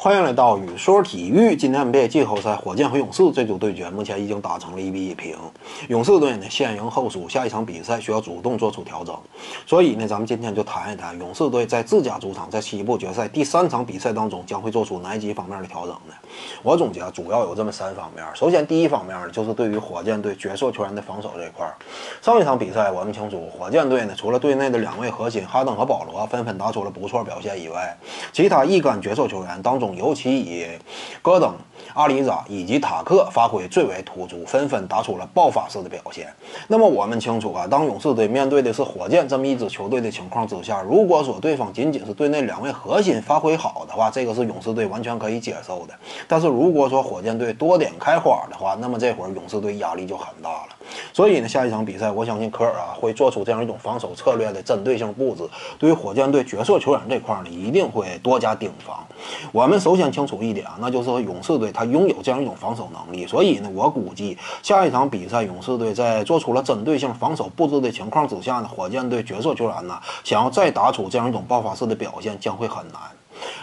欢迎来到语说体育。今天 NBA 季后赛，火箭和勇士这组对决目前已经打成了一比一平。勇士队呢先赢后输，下一场比赛需要主动做出调整。所以呢，咱们今天就谈一谈勇士队在自家主场在西部决赛第三场比赛当中将会做出哪几方面的调整呢？我总结主要有这么三方面。首先，第一方面呢，就是对于火箭队角色球员的防守这一块儿。上一场比赛我们清楚，火箭队呢除了队内的两位核心哈登和保罗纷纷打出了不错表现以外，其他一干角色球员当中。尤其以戈登、阿里扎以及塔克发挥最为突出，纷纷打出了爆发式的表现。那么我们清楚啊，当勇士队面对的是火箭这么一支球队的情况之下，如果说对方仅仅是队内两位核心发挥好的话，这个是勇士队完全可以接受的。但是如果说火箭队多点开花的话，那么这会儿勇士队压力就很大了。所以呢，下一场比赛，我相信科尔啊会做出这样一种防守策略的针对性布置。对于火箭队角色球员这块呢，一定会多加盯防。我们首先清楚一点啊，那就是勇士队他拥有这样一种防守能力。所以呢，我估计下一场比赛，勇士队在做出了针对性防守布置的情况之下呢，火箭队角色球员呢想要再打出这样一种爆发式的表现将会很难。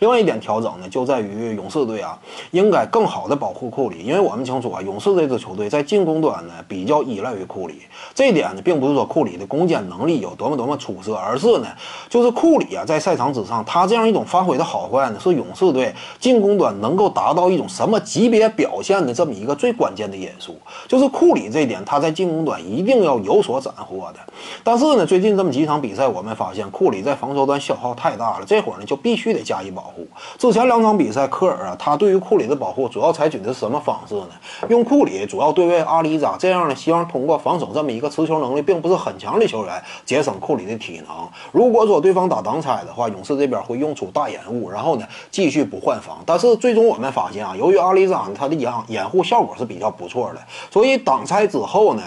另外一点调整呢，就在于勇士队啊，应该更好的保护库里，因为我们清楚啊，勇士这支球队在进攻端呢比较依赖于库里。这一点呢，并不是说库里的攻坚能力有多么多么出色，而是呢，就是库里啊，在赛场之上，他这样一种发挥的好坏呢，是勇士队进攻端能够达到一种什么级别表现的这么一个最关键的因素。就是库里这一点，他在进攻端一定要有所斩获的。但是呢，最近这么几场比赛，我们发现库里在防守端消耗太大了，这会儿呢就必须得加以保护。之前两场比赛，科尔啊，他对于库里的保护主要采取的是什么方式呢？用库里主要对位阿里扎，这样呢，希望通过防守这么一个持球能力并不是很强的球员，节省库里的体能。如果说对方打挡拆的话，勇士这边会用出大掩护，然后呢继续不换防。但是最终我们发现啊，由于阿里扎呢他的掩掩护效果是比较不错的，所以挡拆之后呢，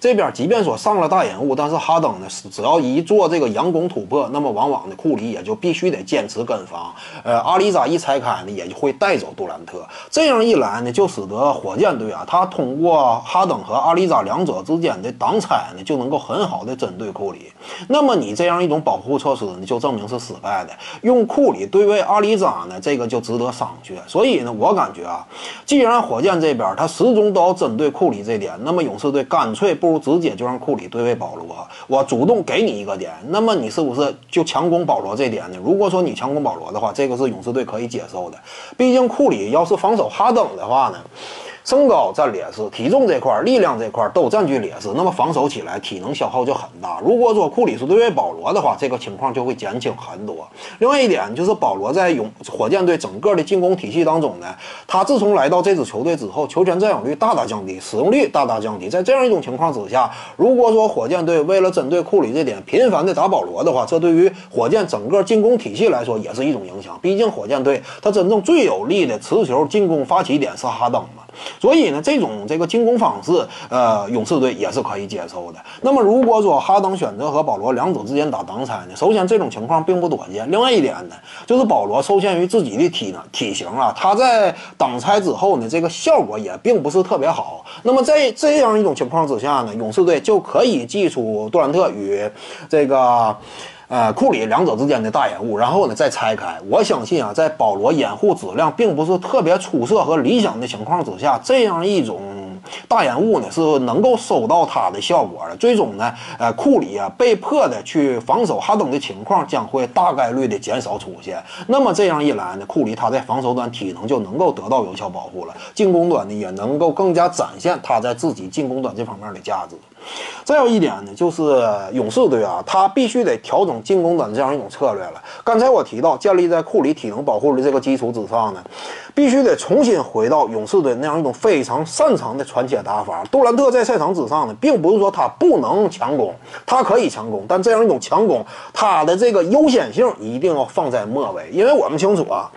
这边即便说上了大掩护，但是哈登呢只要一做这个佯攻突破，那么往往呢库里也就必须得坚持跟防。呃，阿里扎一拆开呢，也就会带走杜兰特。这样一来呢，就使得火箭队啊，他通过哈登和阿里扎两者之间的挡拆呢，就能够很好的针对库里。那么你这样一种保护措施呢，就证明是失败的。用库里对位阿里扎呢，这个就值得商榷。所以呢，我感觉啊，既然火箭这边他始终都要针对库里这点，那么勇士队干脆不如直接就让库里对位保罗，我主动给你一个点，那么你是不是就强攻保罗这点呢？如果说你强攻保罗的话，这就是勇士队可以接受的。毕竟库里要是防守哈登的话呢？身高占劣势，体重这块、力量这块都占据劣势，那么防守起来体能消耗就很大。如果说库里是对位保罗的话，这个情况就会减轻很多。另外一点就是保罗在勇火箭队整个的进攻体系当中呢，他自从来到这支球队之后，球权占有率大大降低，使用率大大降低。在这样一种情况之下，如果说火箭队为了针对库里这点频繁的打保罗的话，这对于火箭整个进攻体系来说也是一种影响。毕竟火箭队他真正最有力的持球进攻发起点是哈登。所以呢，这种这个进攻方式，呃，勇士队也是可以接受的。那么，如果说哈登选择和保罗两者之间打挡拆呢？首先，这种情况并不多见。另外一点呢，就是保罗受限于自己的体呢体型啊，他在挡拆之后呢，这个效果也并不是特别好。那么，在这样一种情况之下呢，勇士队就可以祭出杜兰特与这个。呃，库里两者之间的大掩护，然后呢再拆开。我相信啊，在保罗掩护质量并不是特别出色和理想的情况之下，这样一种大掩护呢是能够收到他的效果的。最终呢，呃，库里啊被迫的去防守哈登的情况将会大概率的减少出现。那么这样一来呢，库里他在防守端体能就能够得到有效保护了，进攻端呢也能够更加展现他在自己进攻端这方面的价值。再有一点呢，就是勇士队啊，他必须得调整进攻端这样一种策略了。刚才我提到，建立在库里体能保护的这个基础之上呢，必须得重新回到勇士队那样一种非常擅长的传切打法。杜兰特在赛场之上呢，并不是说他不能强攻，他可以强攻，但这样一种强攻，他的这个优先性一定要放在末尾，因为我们清楚啊。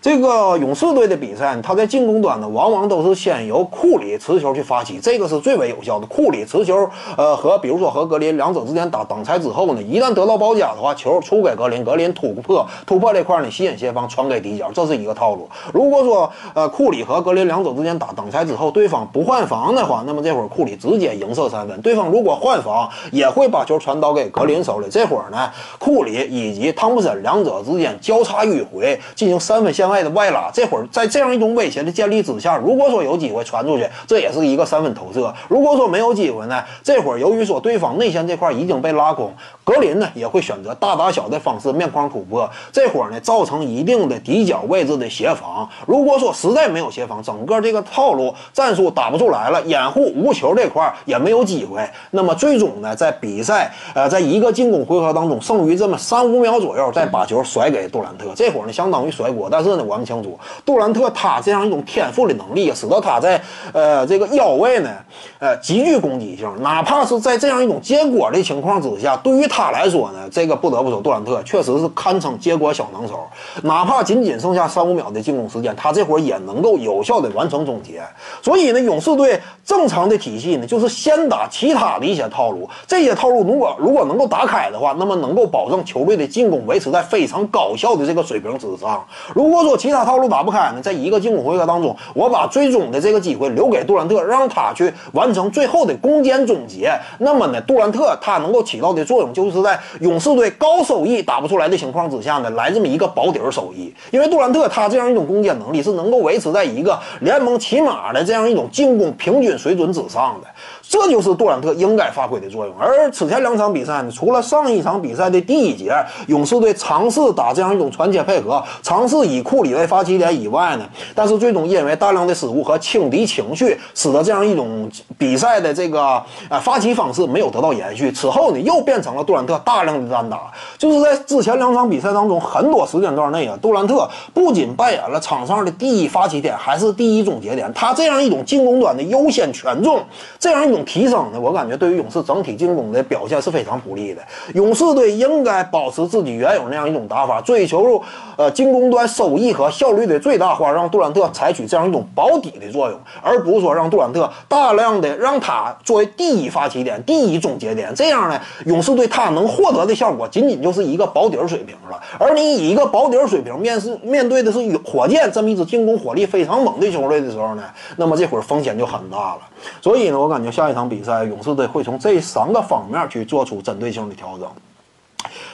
这个勇士队的比赛，他在进攻端呢，往往都是先由库里持球去发起，这个是最为有效的。库里持球呃和比如说和格林两者之间打挡拆之后呢，一旦得到包夹的话，球出给格林，格林突破突破这块呢，吸引协防传给底角，这是一个套路。如果说呃库里和格林两者之间打挡拆之后，对方不换防的话，那么这会儿库里直接赢射三分。对方如果换防，也会把球传导给格林手里。这会儿呢，库里以及汤普森两者之间交叉迂回，进行三分线外的外拉。这会儿在这样一种威胁的建立之下，如果说有机会传出去，这也是一个三分投射。如果说没有机会呢，这会儿由于说对方内线这块已经被拉空，格林呢也会选择大打小的方式面框突破。这会儿呢造成一定的底角位置的协防。如果说实在没有协防，整个这个套路战术打不出来了，掩护无球这块也没有机会。那么最终呢，在比赛呃在一个进攻回合当中，剩余这么三五秒左右，再把球甩给杜兰特。这会儿呢相当于甩锅，但是呢我们清楚，杜兰特他这样一种天赋的能力，使得他在呃这个腰位呢呃极具攻击性。哪怕是在这样一种结果的情况之下，对于他来说呢，这个不得不说杜兰特确实是堪称结果小能手。哪怕仅仅剩下三五秒的进攻时间，他这会儿也能够有效的完成终结。所以呢，勇士队正常的体系呢，就是先打其他的一些套路。这些套路如果如果能够打开的话，那么能够保证球队的进攻维持在非常高效的这个水平之上。如果说其他套路打不开呢，在一个进攻回合当中，我把最终的这个机会留给杜兰特，让他去完成最后的攻坚终结。那么呢，杜兰特他能够起到的作用，就是在勇士队高收益打不出来的情况之下呢，来这么一个保底儿收益。因为杜兰特他这样一种攻坚能力是能够维持在一个联盟起码的这样一种进攻平均水准之上的。这就是杜兰特应该发挥的作用。而此前两场比赛呢，除了上一场比赛的第一节，勇士队尝试打这样一种传切配合，尝试以库里为发起点以外呢，但是最终因为大量的失误和轻敌情绪，使得这样一种比赛的这个啊发起方式没有得到延续。此后呢，又变成了杜兰特大量的单打。就是在之前两场比赛当中，很多时间段内啊，杜兰特不仅扮演了场上的第一发起点，还是第一终结点。他这样一种进攻端的优先权重，这样一种提升呢，我感觉对于勇士整体进攻的表现是非常不利的。勇士队应该保持自己原有那样一种打法，追求呃进攻端收益和效率的最大化，让杜兰特采取这样一种保底的作用，而不是说让杜兰特大量的让他作为第一发起点、第一终结点。这样呢，勇士队他能获得的效果仅仅就是一个保底儿水平了。而你以一个保底儿水平面试面对的是火箭这么一支进攻火力非常猛的球队的时候呢，那么这会儿风险就很大了。所以呢，我感觉下一场比赛勇士队会从这三个方面去做出针对性的调整。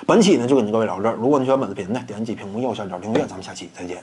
本期呢就跟各位聊这儿，如果你喜欢本视频呢，点击屏幕右下角订阅，咱们下期再见。